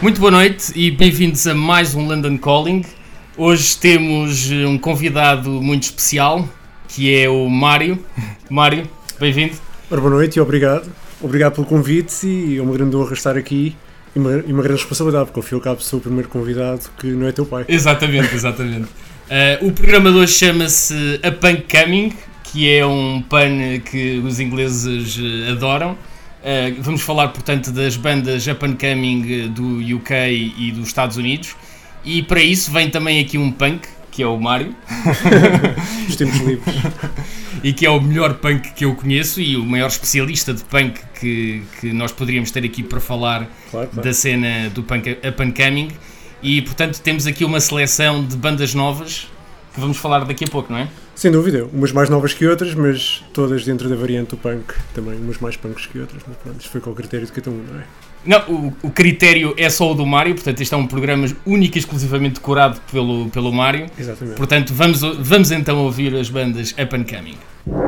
Muito boa noite e bem-vindos a mais um London Calling. Hoje temos um convidado muito especial, que é o Mário. Mário, bem-vindo. Boa noite e obrigado. Obrigado pelo convite e é uma grande honra estar aqui e uma, e uma grande responsabilidade, porque ao fim e ao cabo sou o primeiro convidado que não é teu pai. Exatamente, exatamente. Uh, o programa de hoje chama-se A Punk Coming, que é um pan que os ingleses eh, adoram. Uh, vamos falar, portanto, das bandas up and coming do UK e dos Estados Unidos. E para isso vem também aqui um punk, que é o Mário. Os tempos livres. e que é o melhor punk que eu conheço e o maior especialista de punk que, que nós poderíamos ter aqui para falar Claro, claro. da cena do punk up and coming. E portanto temos aqui uma seleção de bandas novas que vamos falar daqui a pouco, não é? Sem dúvida, umas mais novas que outras, mas todas dentro da variante do punk, também umas mais punks que outras, mas pronto, isto foi com o critério de cada um, não é? Não, o, o critério é só o do Mário, portanto este é um programa único e exclusivamente decorado pelo, pelo Mário. Exatamente. Portanto, vamos, vamos então ouvir as bandas Up and Coming.